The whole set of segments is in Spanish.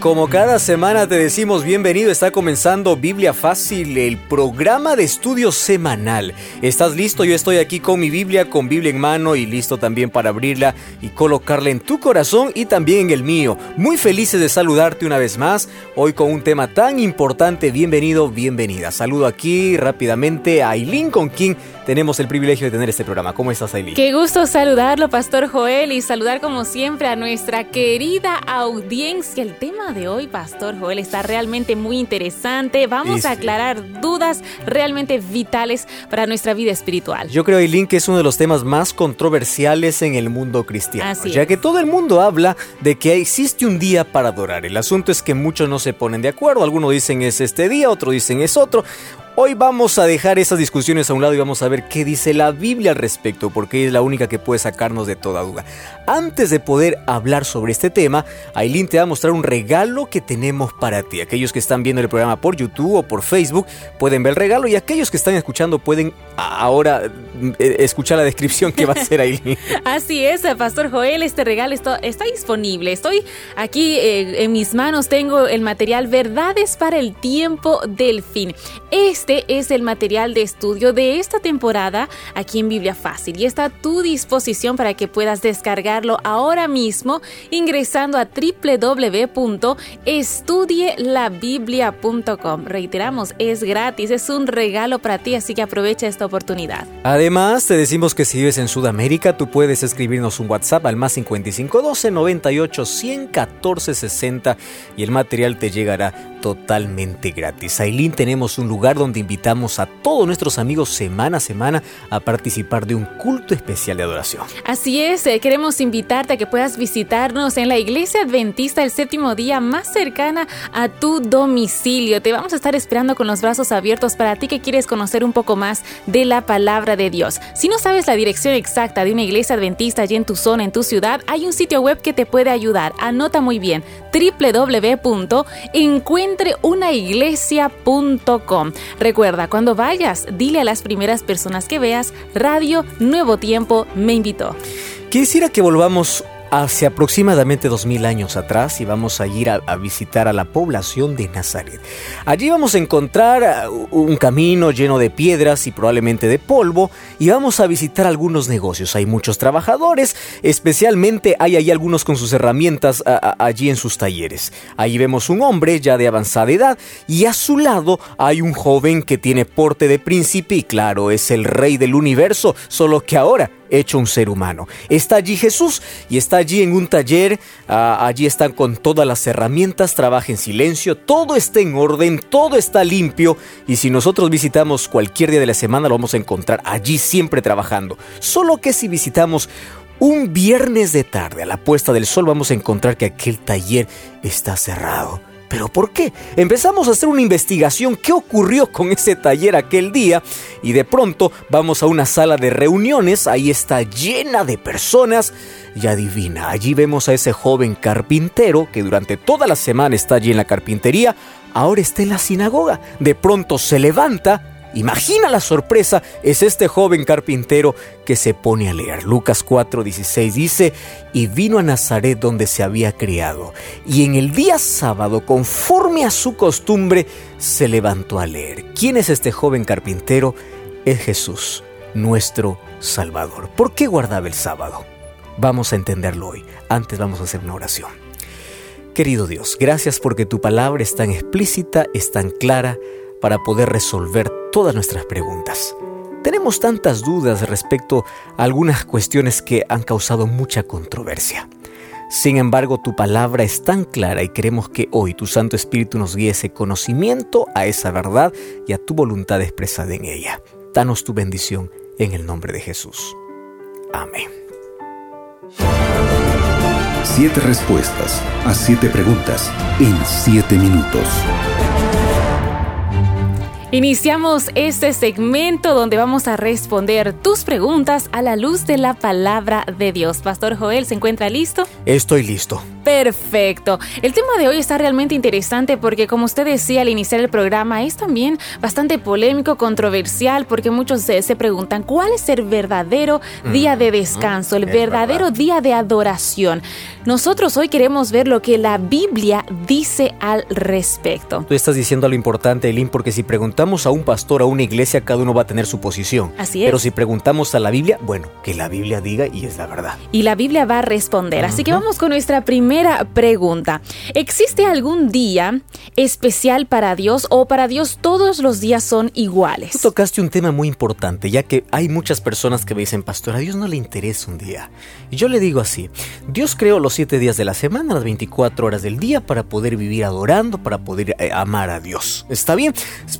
Como cada semana te decimos bienvenido, está comenzando Biblia Fácil, el programa de estudio semanal. ¿Estás listo? Yo estoy aquí con mi Biblia, con Biblia en mano y listo también para abrirla y colocarla en tu corazón y también en el mío. Muy felices de saludarte una vez más, hoy con un tema tan importante. Bienvenido, bienvenida. Saludo aquí rápidamente a Aileen con quien tenemos el privilegio de tener este programa. ¿Cómo estás, Aileen? Qué gusto saludarlo, Pastor Joel, y saludar como siempre a nuestra querida audiencia. El tema de hoy, Pastor Joel, está realmente muy interesante. Vamos a aclarar dudas realmente vitales para nuestra vida espiritual. Yo creo, Aileen, que es uno de los temas más controversiales en el mundo cristiano, Así ya es. que todo el mundo habla de que existe un día para adorar. El asunto es que muchos no se ponen de acuerdo. Algunos dicen es este día, otros dicen es otro. Hoy vamos a dejar esas discusiones a un lado y vamos a ver qué dice la Biblia al respecto, porque es la única que puede sacarnos de toda duda. Antes de poder hablar sobre este tema, Aileen te va a mostrar un regalo que tenemos para ti. Aquellos que están viendo el programa por YouTube o por Facebook pueden ver el regalo y aquellos que están escuchando pueden ahora eh, escuchar la descripción que va a hacer Aileen. Así es, Pastor Joel, este regalo está, está disponible. Estoy aquí eh, en mis manos, tengo el material Verdades para el tiempo del fin. Este es el material de estudio de esta temporada aquí en Biblia Fácil y está a tu disposición para que puedas descargarlo ahora mismo ingresando a www.estudielabiblia.com. Reiteramos, es gratis, es un regalo para ti, así que aprovecha esta oportunidad. Además, te decimos que si vives en Sudamérica, tú puedes escribirnos un WhatsApp al más 5512 98 114 60 y el material te llegará totalmente gratis. Aileen, tenemos un lugar donde invitamos a todos nuestros amigos semana a semana a participar de un culto especial de adoración. Así es, eh, queremos invitarte a que puedas visitarnos en la iglesia adventista el séptimo día más cercana a tu domicilio. Te vamos a estar esperando con los brazos abiertos para ti que quieres conocer un poco más de la palabra de Dios. Si no sabes la dirección exacta de una iglesia adventista allí en tu zona, en tu ciudad, hay un sitio web que te puede ayudar. Anota muy bien, www.encuentreunaiglesia.com. Recuerda, cuando vayas, dile a las primeras personas que veas, Radio Nuevo Tiempo me invitó. Quisiera que volvamos hacia aproximadamente 2000 años atrás y vamos a ir a, visitar a la población de Nazaret. Allí vamos a encontrar uh, un camino lleno de piedras y probablemente de polvo y vamos a visitar algunos negocios. Hay muchos trabajadores, especialmente hay ahí algunos con sus herramientas allí en sus talleres. Ahí vemos un hombre ya de avanzada edad y a su lado hay un joven que tiene porte de príncipe y claro, es el rey del universo, solo que ahora hecho un ser humano. Está allí Jesús y está allí en un taller, uh, allí están con todas las herramientas, trabaja en silencio, todo está en orden, todo está limpio y si nosotros visitamos cualquier día de la semana lo vamos a encontrar allí siempre trabajando. Solo que si visitamos un viernes de tarde a la puesta del sol vamos a encontrar que aquel taller está cerrado. ¿Pero por qué? Empezamos a hacer una investigación. Qué ocurrió con ese taller aquel día y de pronto vamos a una sala de reuniones, ahí está llena de personas. Y adivina, allí vemos a ese joven carpintero que durante toda la semana está allí en la carpintería, ahora está en la sinagoga, de pronto se levanta Imagina la sorpresa, es este joven carpintero que se pone a leer. Lucas 4:16 dice, y vino a Nazaret donde se había criado, y en el día sábado, conforme a su costumbre, se levantó a leer. ¿Quién es este joven carpintero? Es Jesús, nuestro Salvador. ¿Por qué guardaba el sábado? Vamos a entenderlo hoy. Antes vamos a hacer una oración. Querido Dios, gracias porque tu palabra es tan explícita, es tan clara, para poder resolver todas nuestras preguntas. Tenemos tantas dudas respecto a algunas cuestiones que han causado mucha controversia. Sin embargo, tu palabra es tan clara y queremos que hoy tu Santo Espíritu nos guíe ese conocimiento a esa verdad y a tu voluntad expresada en ella. Danos tu bendición en el nombre de Jesús. Amén. Siete respuestas a siete preguntas en siete minutos. Iniciamos este segmento donde vamos a responder tus preguntas a la luz de la palabra de Dios. Pastor Joel, ¿se encuentra listo? Estoy listo. Perfecto. El tema de hoy está realmente interesante porque como usted decía al iniciar el programa, es también bastante polémico, controversial, porque muchos se, preguntan, ¿cuál es el verdadero día de descanso, el verdadero día de adoración? Nosotros hoy queremos ver lo que la Biblia dice al respecto. Tú estás diciendo algo importante, Elin, porque si preguntamos a un pastor, a una iglesia, cada uno va a tener su posición. Así es. Pero si preguntamos a la Biblia, bueno, que la Biblia diga y es la verdad. Y la Biblia va a responder. Así que vamos con nuestra primera pregunta. ¿Existe algún día especial para Dios o para Dios todos los días son iguales? Tú tocaste un tema muy importante, ya que hay muchas personas que me dicen, pastor, a Dios no le interesa un día. Y yo le digo así, Dios creó los siete días de la semana, las 24 horas del día, para poder vivir adorando, para poder eh, amar a Dios. ¿Está bien?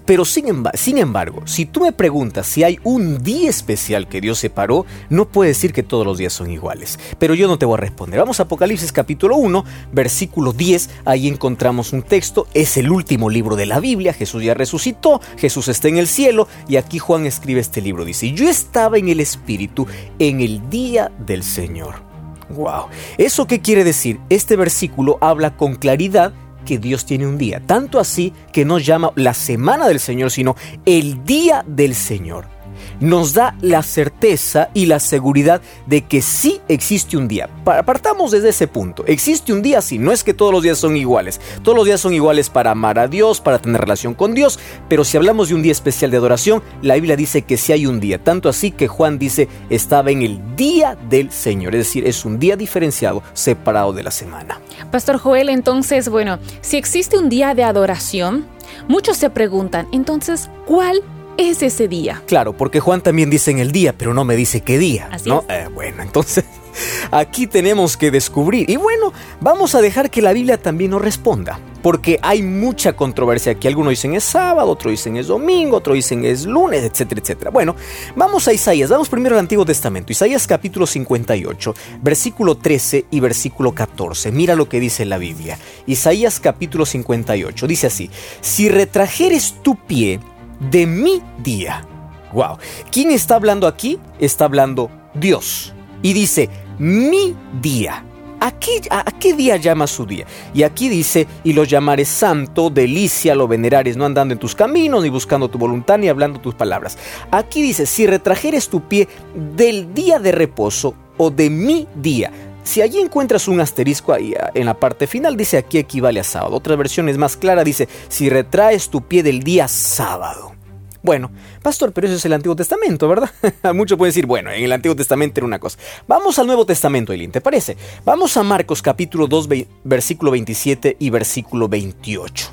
Pero sin, sin embargo, si tú me preguntas si hay un día especial que Dios separó, no puede decir que todos los días son iguales. Pero yo no te voy a responder. Vamos a Apocalipsis capítulo 1, versículo 10. Ahí encontramos un texto. Es el último libro de la Biblia. Jesús ya resucitó. Jesús está en el cielo. Y aquí Juan escribe este libro. Dice, yo estaba en el Espíritu en el día del Señor. Wow. ¿Eso qué quiere decir? Este versículo habla con claridad que Dios tiene un día. Tanto así que no llama la semana del Señor, sino el día del Señor nos da la certeza y la seguridad de que sí existe un día. Partamos desde ese punto. Existe un día, sí, no es que todos los días son iguales. Todos los días son iguales para amar a Dios, para tener relación con Dios, pero si hablamos de un día especial de adoración, la Biblia dice que sí hay un día. Tanto así que Juan dice estaba en el día del Señor, es decir, es un día diferenciado, separado de la semana. Pastor Joel, entonces, bueno, si existe un día de adoración, muchos se preguntan, entonces, ¿cuál es ese día? Claro, porque Juan también dice en el día, pero no me dice qué día. Así ¿no? Eh, bueno, entonces aquí tenemos que descubrir. Y bueno, vamos a dejar que la Biblia también nos responda. Porque hay mucha controversia aquí. Algunos dicen es sábado, otros dicen es domingo, otros dicen es lunes, etcétera, etcétera. Bueno, vamos a Isaías. Vamos primero al Antiguo Testamento. Isaías capítulo 58, versículo 13 y versículo 14. Mira lo que dice la Biblia. Isaías capítulo 58. Dice así, si retrajeres tu pie de mi día. Wow. ¿Quién está hablando aquí? Está hablando Dios. Y dice, mi día. ¿A qué, ¿A qué, día llama su día? Y aquí dice, y lo llamaré santo, delicia, lo venerares, no andando en tus caminos, ni buscando tu voluntad, ni hablando tus palabras. Aquí dice, si retrajeres tu pie del día de reposo o de mi día. Si allí encuentras un asterisco ahí ah, en la parte final, dice aquí equivale a sábado. Otra versión es más clara, dice, si retraes tu pie del día sábado. Bueno, pastor, pero eso es el Antiguo Testamento, ¿verdad? Muchos pueden decir, bueno, en el Antiguo Testamento era una cosa. Vamos al Nuevo Testamento, Eileen, ¿te parece? Vamos a Marcos capítulo 2, versículo 27 y versículo 28.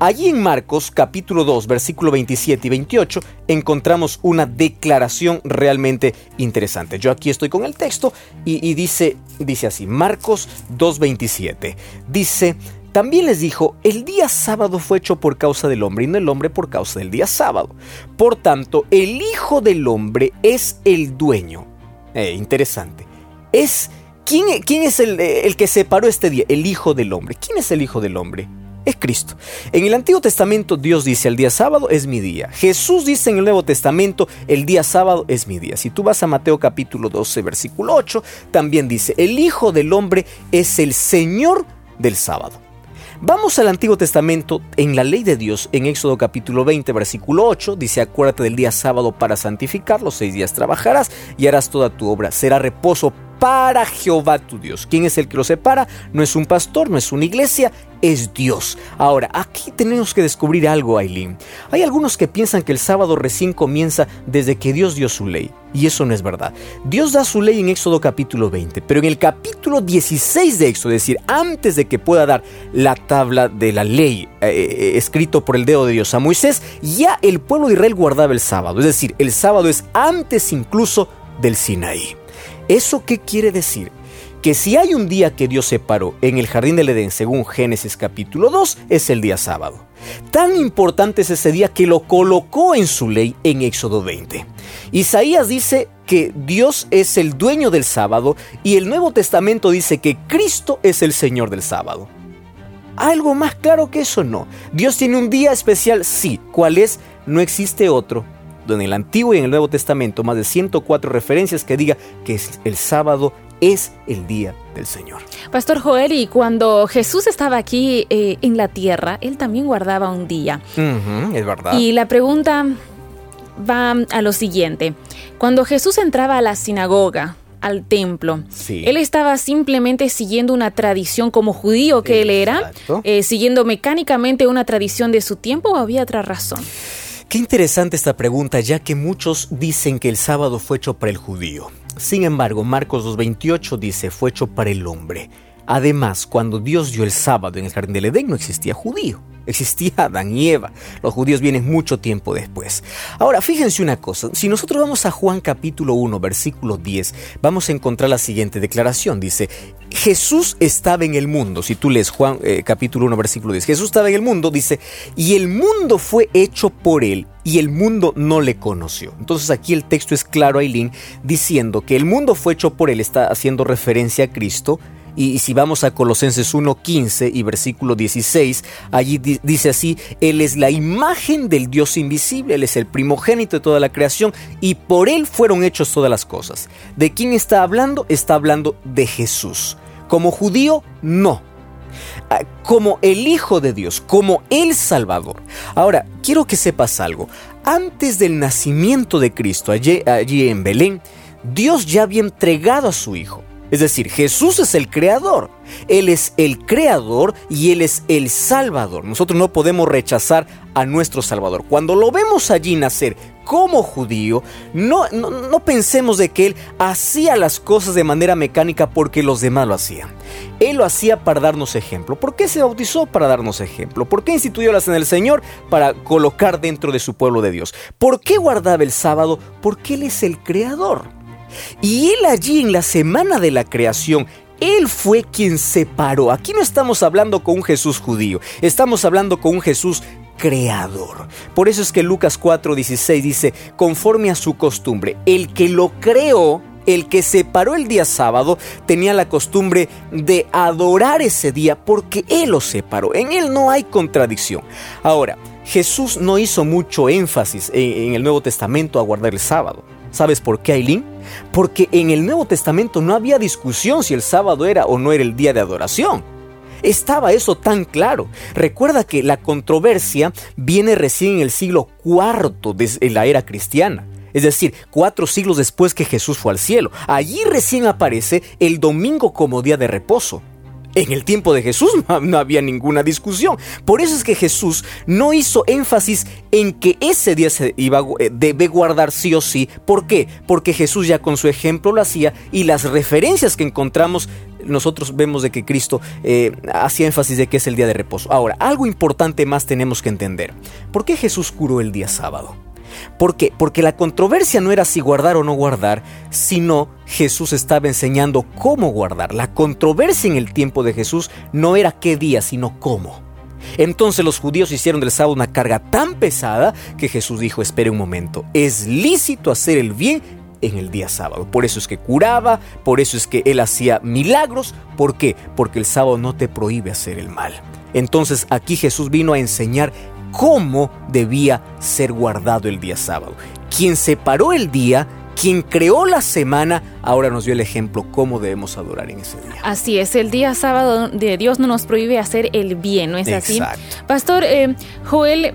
Allí en Marcos capítulo 2, versículo 27 y 28 encontramos una declaración realmente interesante. Yo aquí estoy con el texto y, y dice, dice así, Marcos 2, 27. Dice, también les dijo, el día sábado fue hecho por causa del hombre y no el hombre por causa del día sábado. Por tanto, el Hijo del Hombre es el dueño. Eh, interesante. Es, ¿quién, quién es el, el que separó este día? El Hijo del Hombre. ¿Quién es el Hijo del Hombre? es Cristo. En el Antiguo Testamento Dios dice el día sábado es mi día. Jesús dice en el Nuevo Testamento el día sábado es mi día. Si tú vas a Mateo capítulo 12 versículo 8, también dice el Hijo del Hombre es el Señor del sábado. Vamos al Antiguo Testamento, en la ley de Dios, en Éxodo capítulo 20, versículo 8, dice, acuérdate del día sábado para santificarlo, seis días trabajarás y harás toda tu obra, será reposo para Jehová tu Dios. ¿Quién es el que lo separa? No es un pastor, no es una iglesia, es Dios. Ahora, aquí tenemos que descubrir algo, Aileen. Hay algunos que piensan que el sábado recién comienza desde que Dios dio su ley. Y eso no es verdad. Dios da su ley en Éxodo capítulo 20, pero en el capítulo 16 de Éxodo, es decir, antes de que pueda dar la tabla de la ley eh, eh, escrito por el dedo de Dios a Moisés, ya el pueblo de Israel guardaba el sábado. Es decir, el sábado es antes incluso del Sinaí. ¿Eso qué quiere decir? Que si hay un día que Dios separó en el jardín del Edén, según Génesis capítulo 2, es el día sábado. Tan importante es ese día que lo colocó en su ley en Éxodo 20. Isaías dice que Dios es el dueño del sábado y el Nuevo Testamento dice que Cristo es el Señor del sábado. ¿Algo más claro que eso? No. Dios tiene un día especial, sí. ¿Cuál es? No existe otro en el Antiguo y en el Nuevo Testamento más de 104 referencias que diga que el sábado es el día del Señor. Pastor Joel, y cuando Jesús estaba aquí eh, en la tierra, él también guardaba un día. es verdad. Y la pregunta va a lo siguiente. Cuando Jesús entraba a la sinagoga, al templo. Él estaba simplemente siguiendo una tradición como judío que él era, eh, siguiendo mecánicamente una tradición de su tiempo o había otra razón. Qué interesante esta pregunta, ya que muchos dicen que el sábado fue hecho para el judío. Sin embargo, Marcos 2.28 dice, fue hecho para el hombre. Además, cuando Dios dio el sábado en el jardín del Edén no existía judío. Existía Adán y Eva. Los judíos vienen mucho tiempo después. Ahora, fíjense una cosa. Si nosotros vamos a Juan capítulo 1, versículo 10, vamos a encontrar la siguiente declaración. Dice, Jesús estaba en el mundo. Si tú lees Juan eh, capítulo 1, versículo 10, Jesús estaba en el mundo, dice, y el mundo fue hecho por él y el mundo no le conoció. Entonces aquí el texto es claro, Aileen, diciendo que el mundo fue hecho por él, está haciendo referencia a Cristo y, si vamos a Colosenses 1.15 y versículo 16, allí dice así, Él es la imagen del Dios invisible, Él es el primogénito de toda la creación y por Él fueron hechos todas las cosas. ¿De quién está hablando? Está hablando de Jesús. Como judío, no. Ah, como el Hijo de Dios, como el Salvador. Ahora, quiero que sepas algo. Antes del nacimiento de Cristo, allí, allí en Belén, Dios ya había entregado a su Hijo. Es decir, Jesús es el creador. Él es el creador y Él es el salvador. Nosotros no podemos rechazar a nuestro salvador. Cuando lo vemos allí nacer como judío, no, no, pensemos de que Él hacía las cosas de manera mecánica porque los demás lo hacían. Él lo hacía para darnos ejemplo. ¿Por qué se bautizó? Para darnos ejemplo. ¿Por qué instituyó las en el Señor? Para colocar dentro de su pueblo de Dios. ¿Por qué guardaba el sábado? Porque Él es el creador. Y él allí en la semana de la creación, él fue quien separó. Aquí no estamos hablando con un Jesús judío, estamos hablando con un Jesús creador. Por eso es que Lucas 4:16 dice, conforme a su costumbre, el que lo creó, el que separó el día sábado, tenía la costumbre de adorar ese día porque Él lo separó. En Él no hay contradicción. Ahora, Jesús no hizo mucho énfasis en, el Nuevo Testamento a guardar el sábado. ¿Sabes por qué, Aileen? Porque en el Nuevo Testamento no había discusión si el sábado era o no era el día de adoración. Estaba eso tan claro. Recuerda que la controversia viene recién en el siglo IV de la era cristiana. Es decir, cuatro siglos después que Jesús fue al cielo. Allí recién aparece el domingo como día de reposo. En el tiempo de Jesús no había ninguna discusión. Por eso es que Jesús no hizo énfasis en que ese día se eh, debe guardar sí o sí. ¿Por qué? Porque Jesús ya con su ejemplo lo hacía y las referencias que encontramos nosotros vemos de que Cristo eh, hacía énfasis de que es el día de reposo. Ahora, algo importante más tenemos que entender. ¿Por qué Jesús curó el día sábado? ¿Por qué? Porque la controversia no era si guardar o no guardar, sino Jesús estaba enseñando cómo guardar. La controversia en el tiempo de Jesús no era qué día, sino cómo. Entonces los judíos hicieron del sábado una carga tan pesada que Jesús dijo, espere un momento, es lícito hacer el bien en el día sábado. Por eso es que curaba, por eso es que él hacía milagros. ¿Por qué? Porque el sábado no te prohíbe hacer el mal. Entonces aquí Jesús vino a enseñar cómo debía ser guardado el día sábado. Quien separó el día, quien creó la semana, ahora nos dio el ejemplo cómo debemos adorar en ese día. Así es, el día sábado de Dios no nos prohíbe hacer el bien, ¿no es así? Pastor eh, Joel,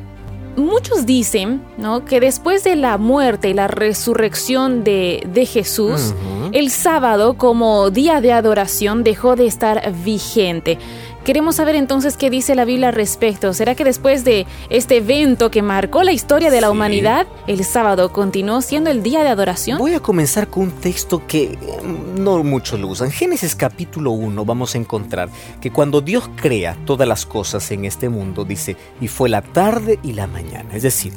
muchos dicen ¿no? que después de la muerte y la resurrección de, Jesús, el sábado como día de adoración dejó de estar vigente. Queremos saber entonces qué dice la Biblia al respecto. ¿Será que después de este evento que marcó la historia de la humanidad, el sábado continuó siendo el día de adoración? Voy a comenzar con un texto que mm, no muchos lo usan. Génesis capítulo 1 vamos a encontrar que cuando Dios crea todas las cosas en este mundo, dice, y fue la tarde y la mañana. Es decir,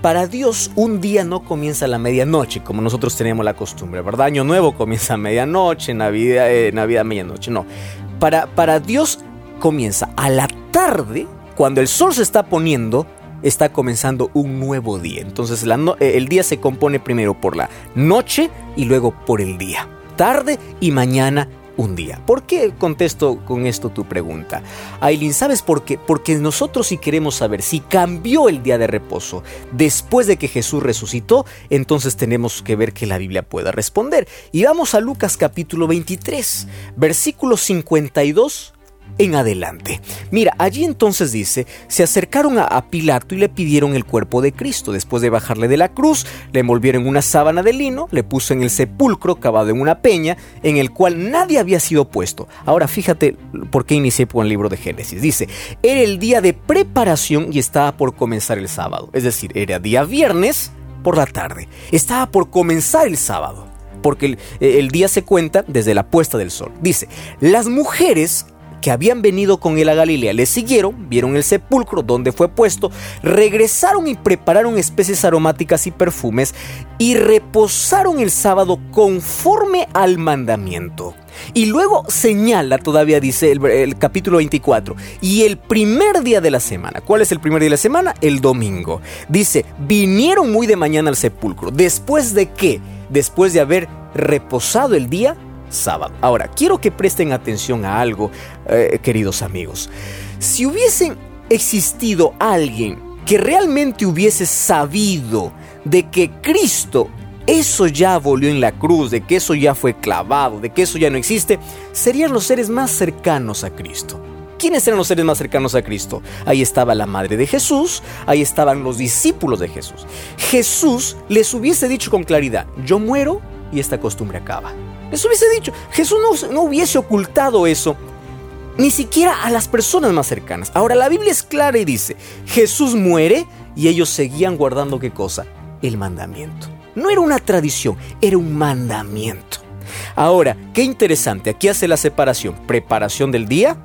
para Dios un día no comienza a la medianoche, como nosotros tenemos la costumbre, ¿verdad? Año Nuevo comienza a medianoche, Navidad, eh, Navidad medianoche. No, para, para Dios comienza a la tarde, cuando el sol se está poniendo, está comenzando un nuevo día. Entonces eh, el día se compone primero por la noche y luego por el día. Tarde y mañana un día. ¿Por qué contesto con esto tu pregunta? Aileen, ¿sabes por qué? Porque nosotros si queremos saber si cambió el día de reposo después de que Jesús resucitó, entonces tenemos que ver que la Biblia pueda responder. Y vamos a Lucas capítulo 23, versículo 52 en adelante. Mira, allí entonces dice, se acercaron a, Pilato y le pidieron el cuerpo de Cristo. Después de bajarle de la cruz, le envolvieron una sábana de lino, le puso en el sepulcro cavado en una peña, en el cual nadie había sido puesto. Ahora fíjate por qué inicié con el libro de Génesis. Dice, era el día de preparación y estaba por comenzar el sábado. Es decir, era día viernes por la tarde. Estaba por comenzar el sábado porque el, día se cuenta desde la puesta del sol. Dice, las mujeres que habían venido con él a Galilea le siguieron, vieron el sepulcro donde fue puesto, regresaron y prepararon especies aromáticas y perfumes y reposaron el sábado conforme al mandamiento. Y luego señala, todavía dice el, el, capítulo 24, y el primer día de la semana. ¿Cuál es el primer día de la semana? El domingo. Dice, vinieron muy de mañana al sepulcro. ¿Después de qué? Después de haber reposado el día Ahora, quiero que presten atención a algo, eh, queridos amigos. Si hubiese existido alguien que realmente hubiese sabido de que Cristo eso ya volvió en la cruz, de que eso ya fue clavado, de que eso ya no existe, serían los seres más cercanos a Cristo. ¿Quiénes eran los seres más cercanos a Cristo? Ahí estaba la madre de Jesús, ahí estaban los discípulos de Jesús. Jesús les hubiese dicho con claridad, yo muero y esta costumbre acaba. Les hubiese dicho, Jesús no, hubiese ocultado eso, ni siquiera a las personas más cercanas. Ahora la Biblia es clara y dice, Jesús muere y ellos seguían guardando qué cosa? El mandamiento. No era una tradición, era un mandamiento. Ahora, qué interesante, aquí hace la separación, preparación del día,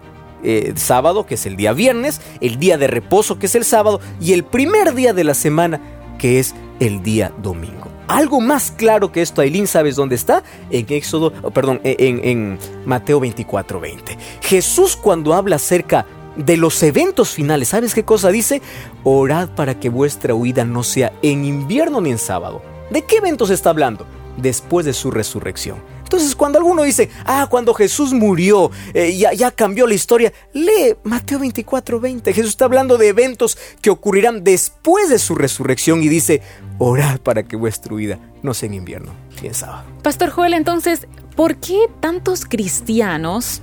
eh, sábado, que es el día viernes, el día de reposo, que es el sábado, y el primer día de la semana, que es el día domingo. Algo más claro que esto, Aileen, ¿sabes dónde está? En Éxodo, perdón, en, en Mateo 24, 20. Jesús cuando habla acerca de los eventos finales, ¿sabes qué cosa dice? Orad para que vuestra huida no sea en invierno ni en sábado. ¿De qué eventos está hablando? Después de su resurrección. Entonces, cuando alguno dice, ah, cuando Jesús murió, eh, ya, ya, cambió la historia, lee Mateo 24, 20. Jesús está hablando de eventos que ocurrirán después de su resurrección y dice, orad para que vuestra vida no sea en invierno, sabe. Pastor Joel, entonces, ¿por qué tantos cristianos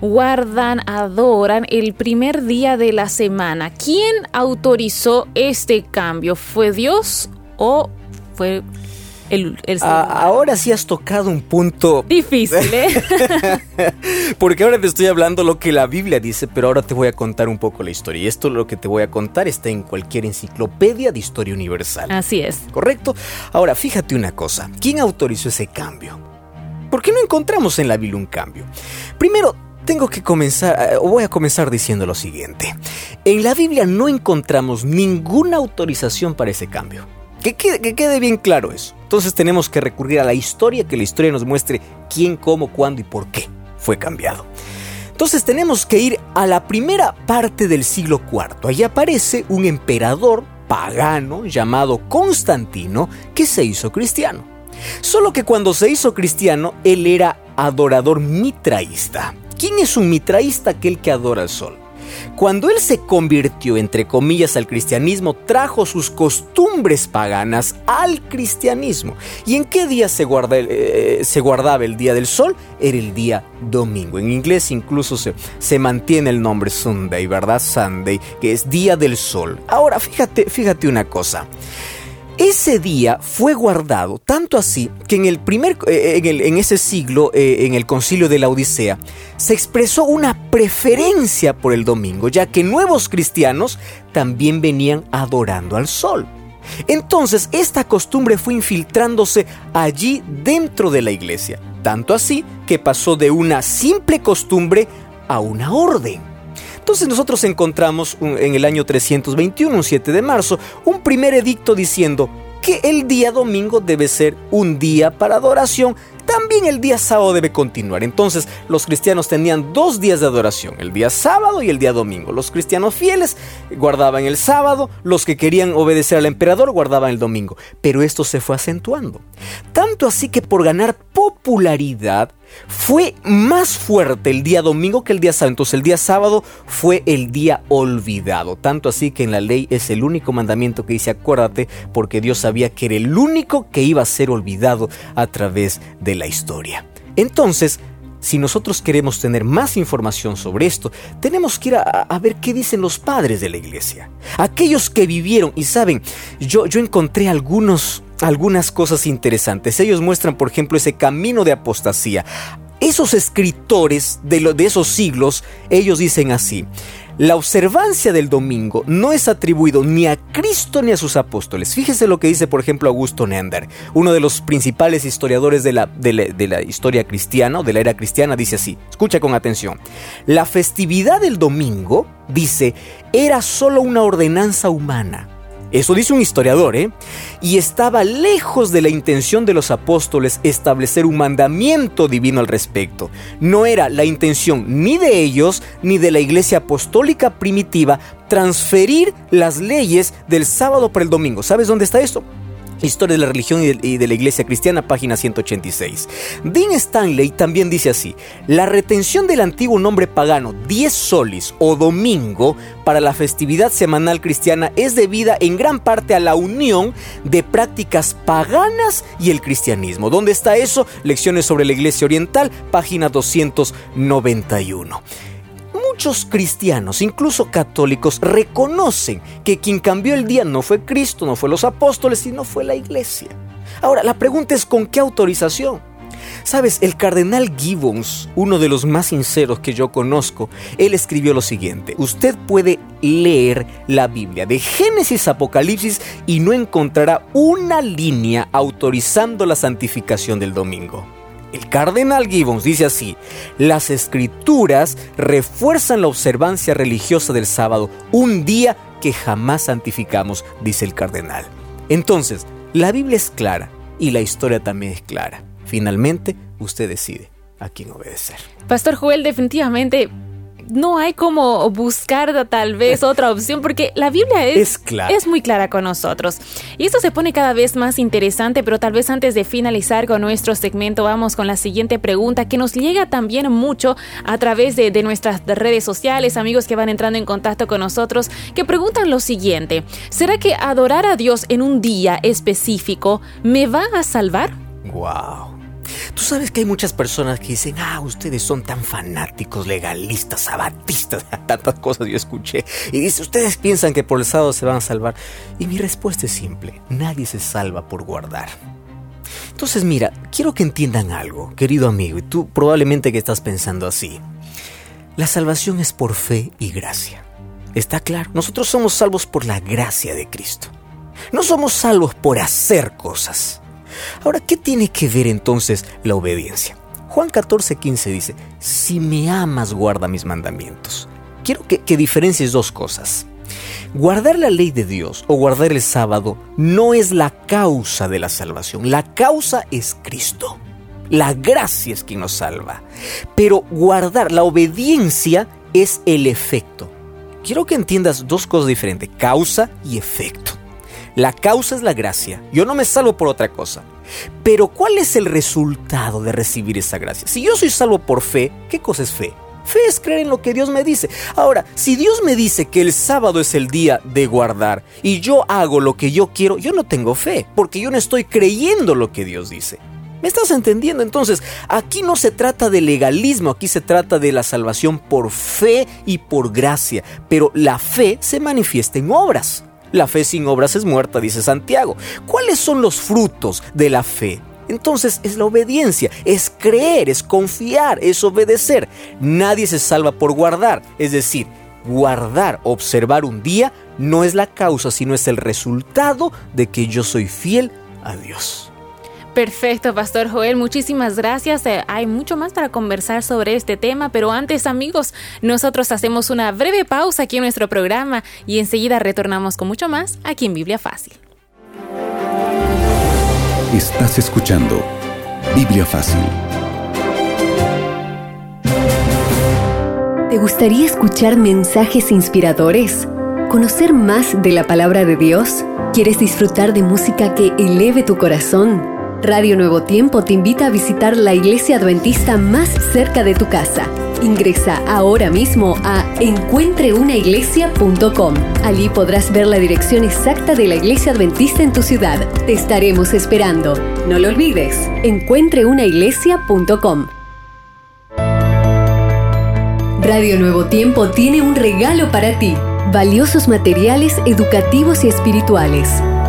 guardan, adoran el primer día de la semana? ¿Quién autorizó este cambio? ¿Fue Dios o fue ahora sí has tocado un punto difícil, ¿eh? Porque ahora te estoy hablando lo que la Biblia dice, pero ahora te voy a contar un poco la historia. Y esto lo que te voy a contar está en cualquier enciclopedia de historia universal. Así es. ¿Correcto? Ahora, fíjate una cosa. ¿Quién autorizó ese cambio? ¿Por qué no encontramos en la Biblia un cambio? Primero, tengo que comenzar, o voy a comenzar diciendo lo siguiente. En la Biblia no encontramos ninguna autorización para ese cambio. Que quede, bien claro eso. Entonces tenemos que recurrir a la historia, que la historia nos muestre quién, cómo, cuándo y por qué fue cambiado. Entonces tenemos que ir a la primera parte del siglo IV. Allí aparece un emperador pagano llamado Constantino que se hizo cristiano. Solo que cuando se hizo cristiano, él era adorador mitraísta. ¿Quién es un mitraísta? Aquel que adora al sol. Cuando él se convirtió, entre comillas, al cristianismo, trajo sus costumbres paganas al cristianismo. ¿Y en qué día se, eh, se guardaba el día del sol? Era el día domingo. En inglés incluso se, se mantiene el nombre Sunday, ¿verdad? Sunday, que es día del sol. Ahora, fíjate, fíjate una cosa. Ese día fue guardado tanto así que en, el primer, eh, en, ese siglo, eh, en el concilio de la Odisea, se expresó una preferencia por el domingo, ya que nuevos cristianos también venían adorando al sol. Entonces esta costumbre fue infiltrándose allí dentro de la iglesia, tanto así que pasó de una simple costumbre a una orden. Entonces nosotros encontramos en el año 321, un 7 de marzo, un primer edicto diciendo que el día domingo debe ser un día para adoración, también el día sábado debe continuar. Entonces los cristianos tenían dos días de adoración, el día sábado y el día domingo. Los cristianos fieles guardaban el sábado, los que querían obedecer al emperador guardaban el domingo. Pero esto se fue acentuando. Tanto así que por ganar popularidad, fue más fuerte el día domingo que el día sábado. Entonces el día sábado fue el día olvidado. Tanto así que en la ley es el único mandamiento que dice acuérdate porque Dios sabía que era el único que iba a ser olvidado a través de la historia. Entonces, si nosotros queremos tener más información sobre esto, tenemos que ir a, ver qué dicen los padres de la iglesia. Aquellos que vivieron y saben, yo, yo encontré algunos, algunas cosas interesantes. Ellos muestran, por ejemplo, ese camino de apostasía. Esos escritores de, de esos siglos, ellos dicen así, la observancia del domingo no es atribuido ni a Cristo ni a sus apóstoles. Fíjese lo que dice, por ejemplo, Augusto Nender, uno de los principales historiadores de la, de la, historia cristiana, de la era cristiana, dice así, escucha con atención, la festividad del domingo, dice, era solo una ordenanza humana eso dice un historiador, ¿eh? Y estaba lejos de la intención de los apóstoles establecer un mandamiento divino al respecto. No era la intención ni de ellos ni de la iglesia apostólica primitiva transferir las leyes del sábado para el domingo. ¿Sabes dónde está esto? Historia de la religión y de la iglesia cristiana, página 186. Dean Stanley también dice así, la retención del antiguo nombre pagano 10 solis o domingo para la festividad semanal cristiana es debida en gran parte a la unión de prácticas paganas y el cristianismo. ¿Dónde está eso? Lecciones sobre la iglesia oriental, página 291 muchos cristianos, incluso católicos, reconocen que quien cambió el día no fue Cristo, no fue los apóstoles, sino fue la iglesia. Ahora, la pregunta es ¿con qué autorización? Sabes, el cardenal Gibbons, uno de los más sinceros que yo conozco, él escribió lo siguiente, usted puede leer la Biblia de Génesis a Apocalipsis y no encontrará una línea autorizando la santificación del domingo. El cardenal Gibbons dice así, las escrituras refuerzan la observancia religiosa del sábado, un día que jamás santificamos, dice el cardenal. Entonces, la Biblia es clara y la historia también es clara. Finalmente, usted decide a quién obedecer. Pastor Joel, definitivamente no hay como buscar tal vez otra opción porque la Biblia es, es, muy clara con nosotros. Y esto se pone cada vez más interesante, pero tal vez antes de finalizar con nuestro segmento vamos con la siguiente pregunta que nos llega también mucho a través de, de nuestras redes sociales, amigos que van entrando en contacto con nosotros, que preguntan lo siguiente, ¿será que adorar a Dios en un día específico me va a salvar? Wow. Tú sabes que hay muchas personas que dicen, ah, ustedes son tan fanáticos, legalistas, sabatistas, tantas cosas yo escuché. Y dice, ustedes piensan que por el sábado se van a salvar. Y mi respuesta es simple, nadie se salva por guardar. Entonces mira, quiero que entiendan algo, querido amigo, y tú probablemente que estás pensando así. La salvación es por fe y gracia. Está claro, nosotros somos salvos por la gracia de Cristo. No somos salvos por hacer cosas. Ahora, ¿qué tiene que ver entonces la obediencia? Juan 14, 15 dice, si me amas, guarda mis mandamientos. Quiero que, que diferencies dos cosas. Guardar la ley de Dios o guardar el sábado no es la causa de la salvación. La causa es Cristo. La gracia es quien nos salva. Pero guardar la obediencia es el efecto. Quiero que entiendas dos cosas diferentes, causa y efecto. La causa es la gracia. Yo no me salvo por otra cosa. Pero ¿cuál es el resultado de recibir esa gracia? Si yo soy salvo por fe, ¿qué cosa es fe? Fe es creer en lo que Dios me dice. Ahora, si Dios me dice que el sábado es el día de guardar y yo hago lo que yo quiero, yo no tengo fe, porque yo no estoy creyendo lo que Dios dice. ¿Me estás entendiendo? Entonces, aquí no se trata de legalismo, aquí se trata de la salvación por fe y por gracia, pero la fe se manifiesta en obras. La fe sin obras es muerta, dice Santiago. ¿Cuáles son los frutos de la fe? Entonces es la obediencia, es creer, es confiar, es obedecer. Nadie se salva por guardar. Es decir, guardar, observar un día no es la causa, sino es el resultado de que yo soy fiel a Dios. Perfecto, Pastor Joel, muchísimas gracias. Eh, hay mucho más para conversar sobre este tema, pero antes, amigos, nosotros hacemos una breve pausa aquí en nuestro programa y enseguida retornamos con mucho más aquí en Biblia Fácil. Estás escuchando Biblia Fácil. ¿Te gustaría escuchar mensajes inspiradores? ¿Conocer más de la palabra de Dios? ¿Quieres disfrutar de música que eleve tu corazón? Radio Nuevo Tiempo te invita a visitar la iglesia adventista más cerca de tu casa. Ingresa ahora mismo a encuentreunaiglesia.com. Allí podrás ver la dirección exacta de la iglesia adventista en tu ciudad. Te estaremos esperando. No lo olvides, encuentreunaiglesia.com. Radio Nuevo Tiempo tiene un regalo para ti. Valiosos materiales educativos y espirituales.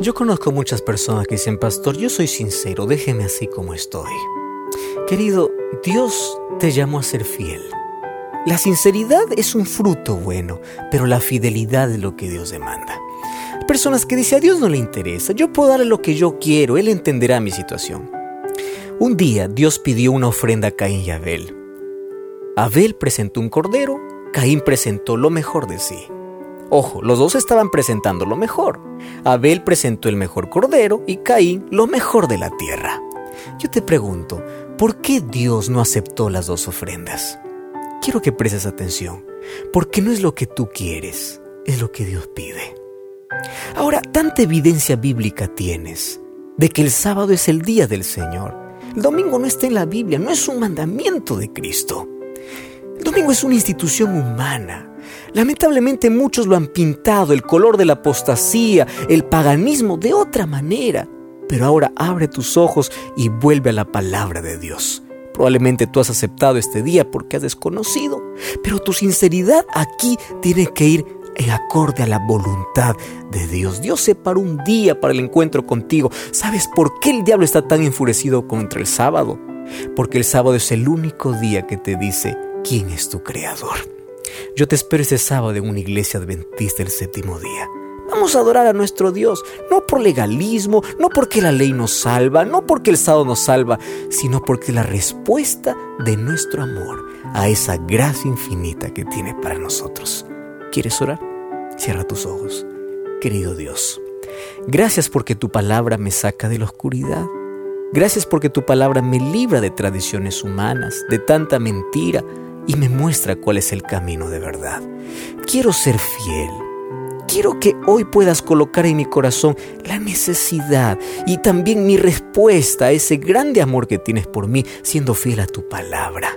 Yo conozco muchas personas que dicen, pastor, yo soy sincero, déjeme así como estoy. Querido, Dios te llamó a ser fiel. La sinceridad es un fruto bueno, pero la fidelidad es lo que Dios demanda. Hay personas que dicen, a Dios no le interesa, yo puedo darle lo que yo quiero, Él entenderá mi situación. Un día Dios pidió una ofrenda a Caín y Abel. Abel presentó un cordero, Caín presentó lo mejor de sí. Ojo, los dos estaban presentando lo mejor. Abel presentó el mejor cordero y Caín lo mejor de la tierra. Yo te pregunto, ¿por qué Dios no aceptó las dos ofrendas? Quiero que prestes atención, porque no es lo que tú quieres, es lo que Dios pide. Ahora, tanta evidencia bíblica tienes de que el sábado es el día del Señor. El domingo no está en la Biblia, no es un mandamiento de Cristo. El domingo es una institución humana. Lamentablemente muchos lo han pintado, el color de la apostasía, el paganismo, de otra manera. Pero ahora abre tus ojos y vuelve a la palabra de Dios. Probablemente tú has aceptado este día porque has desconocido, pero tu sinceridad aquí tiene que ir en acorde a la voluntad de Dios. Dios separó un día para el encuentro contigo. ¿Sabes por qué el diablo está tan enfurecido contra el sábado? Porque el sábado es el único día que te dice quién es tu creador. Yo te espero ese sábado en una iglesia adventista el séptimo día. Vamos a adorar a nuestro Dios, no por legalismo, no porque la ley nos salva, no porque el sábado nos salva, sino porque la respuesta de nuestro amor a esa gracia infinita que tiene para nosotros. ¿Quieres orar? Cierra tus ojos. Querido Dios, gracias porque tu palabra me saca de la oscuridad. Gracias porque tu palabra me libra de tradiciones humanas, de tanta mentira y me muestra cuál es el camino de verdad. Quiero ser fiel. Quiero que hoy puedas colocar en mi corazón la necesidad y también mi respuesta a ese grande amor que tienes por mí, siendo fiel a tu palabra.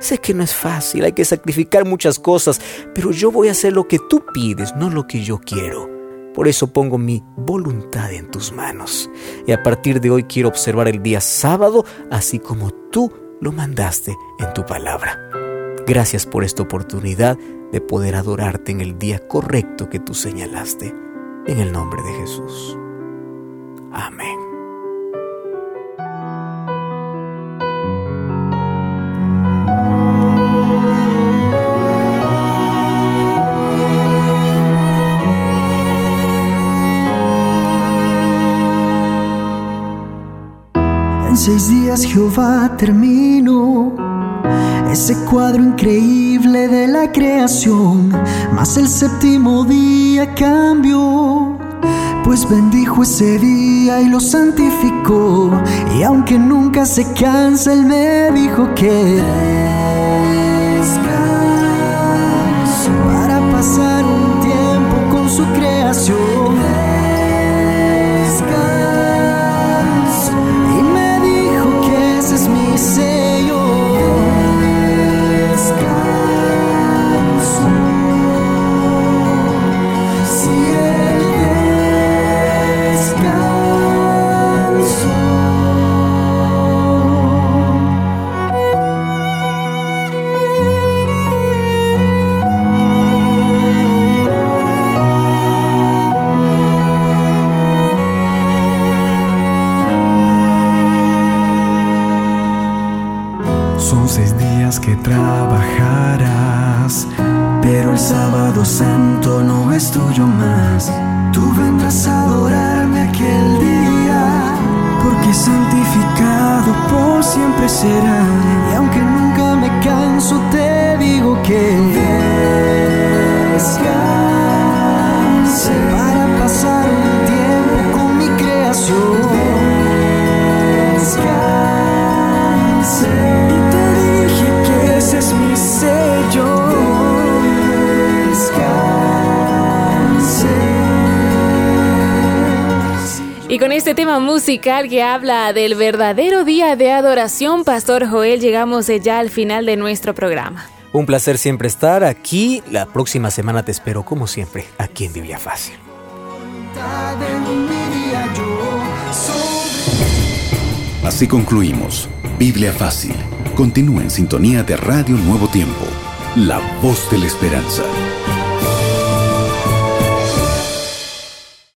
Sé que no es fácil, hay que sacrificar muchas cosas, pero yo voy a hacer lo que tú pides, no lo que yo quiero. Por eso pongo mi voluntad en tus manos. Y a partir de hoy quiero observar el día sábado así como tú lo mandaste en tu palabra. Gracias por esta oportunidad de poder adorarte en el día correcto que tú señalaste. En el nombre de Jesús. Amén. En seis días Jehová terminó ese cuadro increíble de la creación, mas el séptimo día cambió, pues bendijo ese día y lo santificó, y aunque nunca se cansa, él me dijo que descanso para pasar un tiempo con su creación. santificado por siempre será. Y aunque nunca me canso, te digo que. Y con este tema musical que habla del verdadero día de adoración, Pastor Joel, llegamos ya al final de nuestro programa. Un placer siempre estar aquí. La próxima semana te espero, como siempre, aquí en Biblia Fácil. Así concluimos. Biblia Fácil. Continúa en sintonía de Radio Nuevo Tiempo, la voz de la esperanza.